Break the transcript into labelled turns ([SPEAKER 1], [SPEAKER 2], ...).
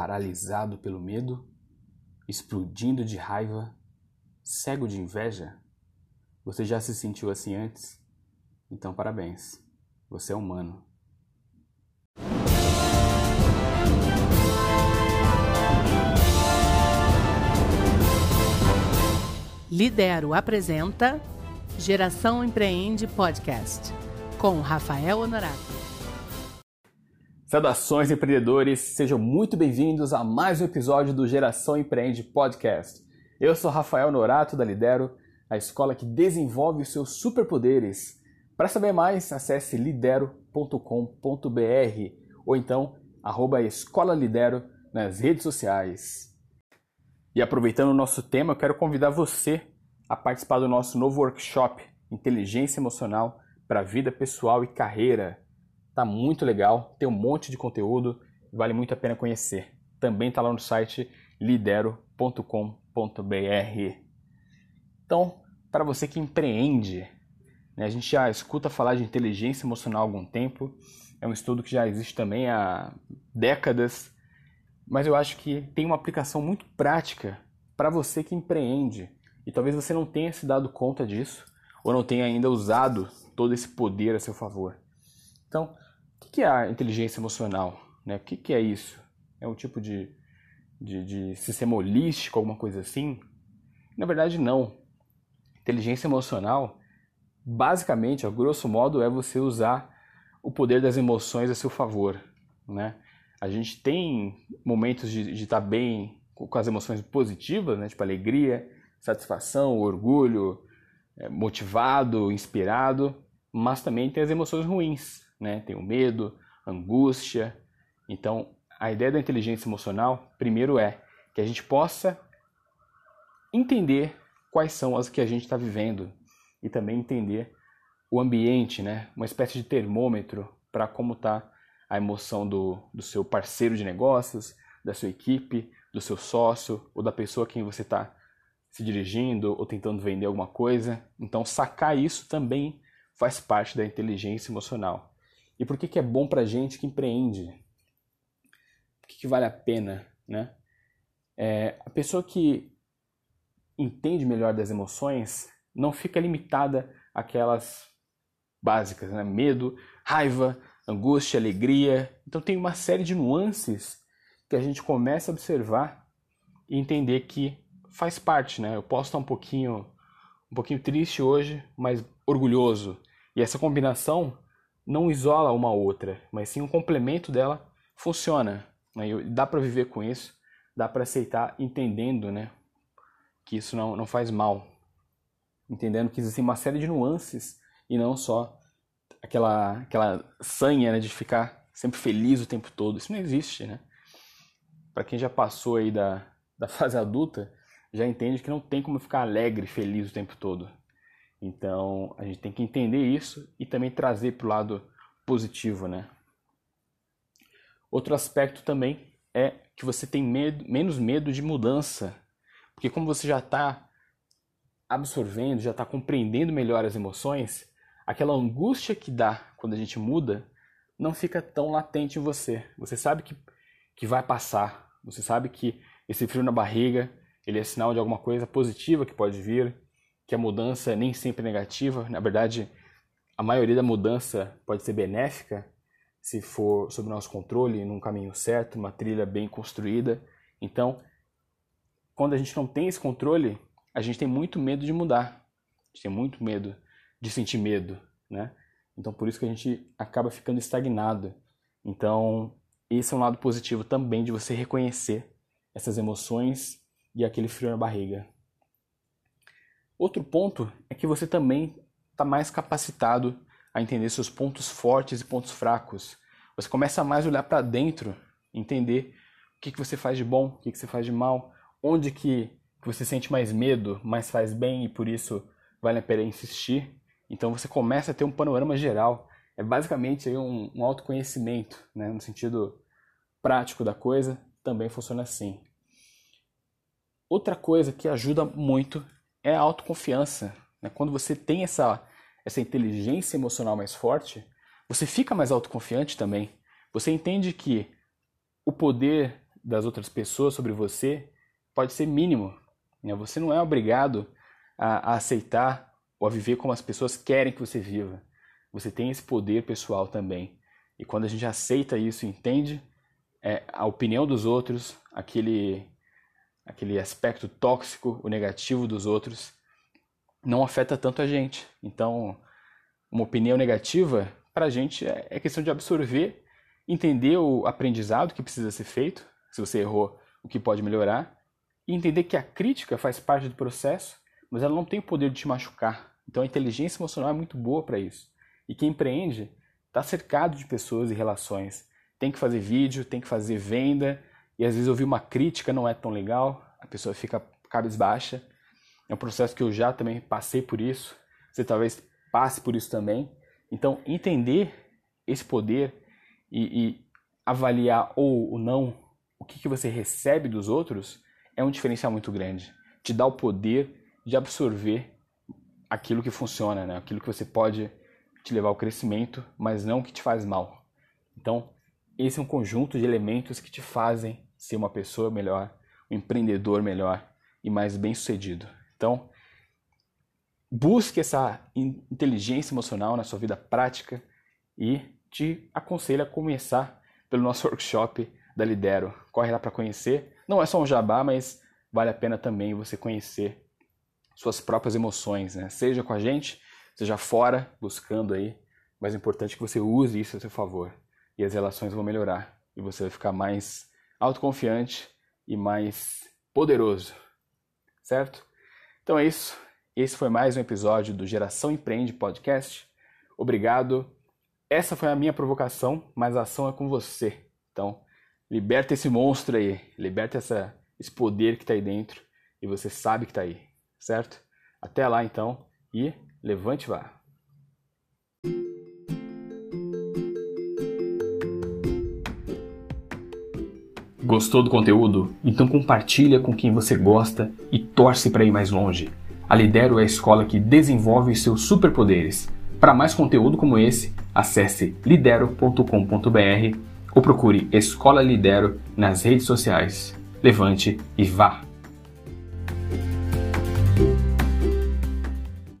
[SPEAKER 1] paralisado pelo medo, explodindo de raiva, cego de inveja? Você já se sentiu assim antes? Então, parabéns. Você é humano.
[SPEAKER 2] Lidero apresenta Geração Empreende Podcast com Rafael Honorato.
[SPEAKER 1] Saudações empreendedores, sejam muito bem-vindos a mais um episódio do Geração Empreende Podcast. Eu sou Rafael Norato da Lidero, a escola que desenvolve os seus superpoderes. Para saber mais, acesse lidero.com.br ou então arroba Escola Lidero nas redes sociais. E aproveitando o nosso tema, eu quero convidar você a participar do nosso novo workshop Inteligência Emocional para Vida Pessoal e Carreira Tá muito legal, tem um monte de conteúdo, vale muito a pena conhecer. Também está lá no site lidero.com.br. Então, para você que empreende, né, a gente já escuta falar de inteligência emocional há algum tempo, é um estudo que já existe também há décadas, mas eu acho que tem uma aplicação muito prática para você que empreende. E talvez você não tenha se dado conta disso, ou não tenha ainda usado todo esse poder a seu favor. Então, o que é a inteligência emocional? Né? O que é isso? É um tipo de, de, de sistema holístico, alguma coisa assim? Na verdade, não. Inteligência emocional, basicamente, a grosso modo, é você usar o poder das emoções a seu favor. Né? A gente tem momentos de, de estar bem com as emoções positivas, né? tipo alegria, satisfação, orgulho, é, motivado, inspirado, mas também tem as emoções ruins, né? Tem o medo, angústia. Então, a ideia da inteligência emocional, primeiro é que a gente possa entender quais são as que a gente está vivendo e também entender o ambiente, né? Uma espécie de termômetro para como está a emoção do, do seu parceiro de negócios, da sua equipe, do seu sócio ou da pessoa a quem você está se dirigindo ou tentando vender alguma coisa. Então, sacar isso também faz parte da inteligência emocional. E por que, que é bom para gente que empreende? Por que, que vale a pena, né? É, a pessoa que entende melhor das emoções não fica limitada àquelas básicas, né? Medo, raiva, angústia, alegria. Então tem uma série de nuances que a gente começa a observar e entender que faz parte, né? Eu posso estar um pouquinho, um pouquinho triste hoje, mas orgulhoso. E essa combinação não isola uma outra, mas sim um complemento dela funciona. Né? Dá para viver com isso, dá para aceitar entendendo né? que isso não, não faz mal. Entendendo que existem uma série de nuances e não só aquela, aquela sanha né, de ficar sempre feliz o tempo todo. Isso não existe, né? Para quem já passou aí da, da fase adulta, já entende que não tem como ficar alegre, feliz o tempo todo. Então a gente tem que entender isso e também trazer para o lado positivo, né? Outro aspecto também é que você tem medo, menos medo de mudança, porque como você já está absorvendo, já está compreendendo melhor as emoções, aquela angústia que dá quando a gente muda não fica tão latente em você. Você sabe que, que vai passar, você sabe que esse frio na barriga ele é sinal de alguma coisa positiva que pode vir, que a mudança é nem sempre negativa. Na verdade, a maioria da mudança pode ser benéfica se for sob nosso controle, num caminho certo, uma trilha bem construída. Então, quando a gente não tem esse controle, a gente tem muito medo de mudar. A gente tem muito medo de sentir medo, né? Então, por isso que a gente acaba ficando estagnado. Então, esse é um lado positivo também de você reconhecer essas emoções e aquele frio na barriga. Outro ponto é que você também está mais capacitado a entender seus pontos fortes e pontos fracos. Você começa a mais olhar para dentro, entender o que, que você faz de bom, o que, que você faz de mal, onde que, você sente mais medo, mais faz bem e por isso vale a pena insistir. Então você começa a ter um panorama geral. É basicamente um, um autoconhecimento, né? no sentido prático da coisa, também funciona assim. Outra coisa que ajuda muito é a autoconfiança. Né? Quando você tem essa, essa inteligência emocional mais forte, você fica mais autoconfiante também. Você entende que o poder das outras pessoas sobre você pode ser mínimo. Né? Você não é obrigado a, a aceitar ou a viver como as pessoas querem que você viva. Você tem esse poder pessoal também. E quando a gente aceita isso, entende é, a opinião dos outros, aquele, aquele aspecto tóxico, o negativo dos outros, não afeta tanto a gente. Então, uma opinião negativa, para a gente, é, é questão de absorver, entender o aprendizado que precisa ser feito, se você errou, o que pode melhorar, e entender que a crítica faz parte do processo, mas ela não tem o poder de te machucar. Então, a inteligência emocional é muito boa para isso. E quem empreende está cercado de pessoas e relações. Tem que fazer vídeo, tem que fazer venda, e às vezes ouvir uma crítica não é tão legal, a pessoa fica cabisbaixa. É um processo que eu já também passei por isso, você talvez passe por isso também. Então, entender esse poder e, e avaliar ou, ou não o que, que você recebe dos outros é um diferencial muito grande. Te dá o poder de absorver aquilo que funciona, né? aquilo que você pode te levar ao crescimento, mas não que te faz mal. Então, esse é um conjunto de elementos que te fazem ser uma pessoa melhor, um empreendedor melhor e mais bem-sucedido. Então, busque essa inteligência emocional na sua vida prática e te aconselho a começar pelo nosso workshop da Lidero. Corre lá para conhecer. Não é só um jabá, mas vale a pena também você conhecer suas próprias emoções, né? Seja com a gente, seja fora, buscando aí. Mas é importante que você use isso a seu favor. E as relações vão melhorar. E você vai ficar mais autoconfiante e mais poderoso. Certo? Então é isso. Esse foi mais um episódio do Geração Empreende Podcast. Obrigado. Essa foi a minha provocação, mas a ação é com você. Então, liberta esse monstro aí, liberta essa, esse poder que está aí dentro e você sabe que está aí, certo? Até lá então e Levante vá. Gostou do conteúdo? Então compartilha com quem você gosta e torce para ir mais longe. A Lidero é a escola que desenvolve seus superpoderes. Para mais conteúdo como esse, acesse lidero.com.br ou procure Escola Lidero nas redes sociais. Levante e vá!